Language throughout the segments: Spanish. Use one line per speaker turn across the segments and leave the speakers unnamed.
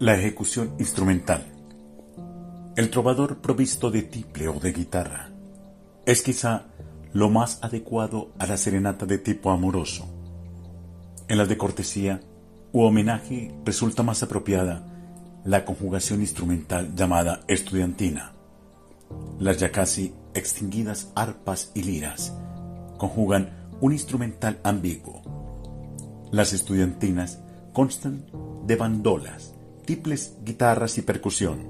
La ejecución instrumental. El trovador provisto de tiple o de guitarra es quizá lo más adecuado a la serenata de tipo amoroso. En las de cortesía u homenaje resulta más apropiada la conjugación instrumental llamada estudiantina. Las ya casi extinguidas arpas y liras conjugan un instrumental ambiguo. Las estudiantinas constan de bandolas, tiples, guitarras y percusión.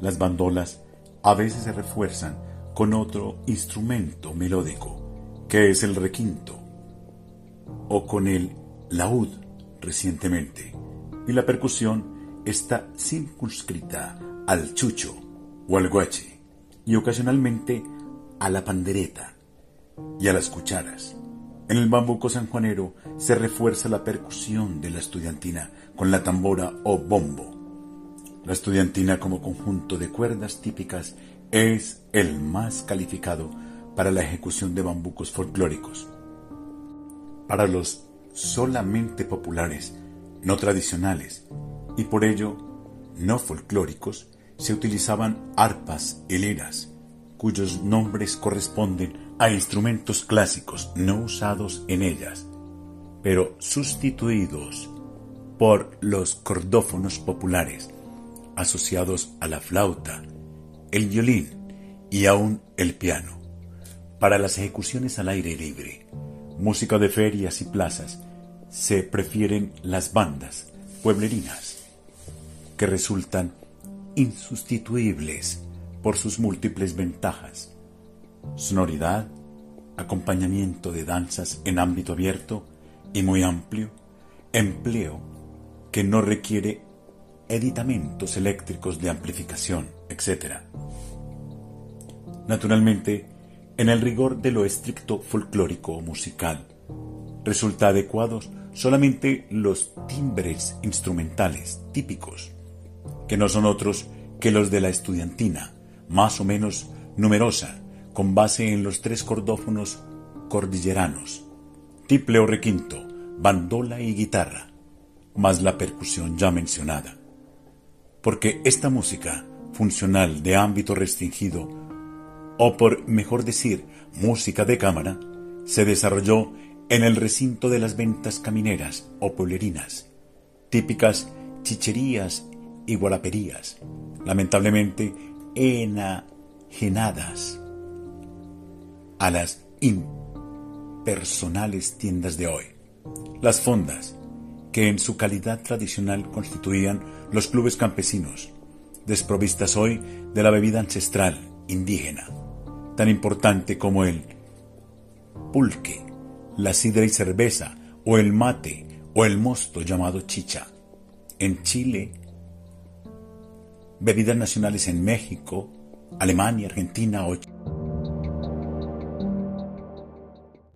Las bandolas a veces se refuerzan con otro instrumento melódico, que es el requinto, o con el laúd recientemente, y la percusión está circunscrita al chucho o al guache, y ocasionalmente a la pandereta y a las cucharas. En el bambuco sanjuanero se refuerza la percusión de la estudiantina con la tambora o bombo. La estudiantina como conjunto de cuerdas típicas es el más calificado para la ejecución de bambucos folclóricos. Para los solamente populares, no tradicionales y por ello no folclóricos, se utilizaban arpas y cuyos nombres corresponden a instrumentos clásicos no usados en ellas, pero sustituidos por los cordófonos populares, asociados a la flauta, el violín y aún el piano. Para las ejecuciones al aire libre, música de ferias y plazas, se prefieren las bandas pueblerinas, que resultan insustituibles por sus múltiples ventajas. Sonoridad, acompañamiento de danzas en ámbito abierto y muy amplio, empleo que no requiere editamentos eléctricos de amplificación, etc. Naturalmente, en el rigor de lo estricto folclórico o musical, resulta adecuados solamente los timbres instrumentales típicos, que no son otros que los de la estudiantina, más o menos numerosa, con base en los tres cordófonos cordilleranos, tiple o requinto, bandola y guitarra, más la percusión ya mencionada. Porque esta música, funcional de ámbito restringido, o por mejor decir, música de cámara, se desarrolló en el recinto de las ventas camineras o polerinas, típicas chicherías y guaraperías, lamentablemente enajenadas a las impersonales tiendas de hoy. Las fondas, que en su calidad tradicional constituían los clubes campesinos, desprovistas hoy de la bebida ancestral indígena, tan importante como el pulque, la sidra y cerveza, o el mate, o el mosto llamado chicha. En Chile, bebidas nacionales en México, Alemania, Argentina o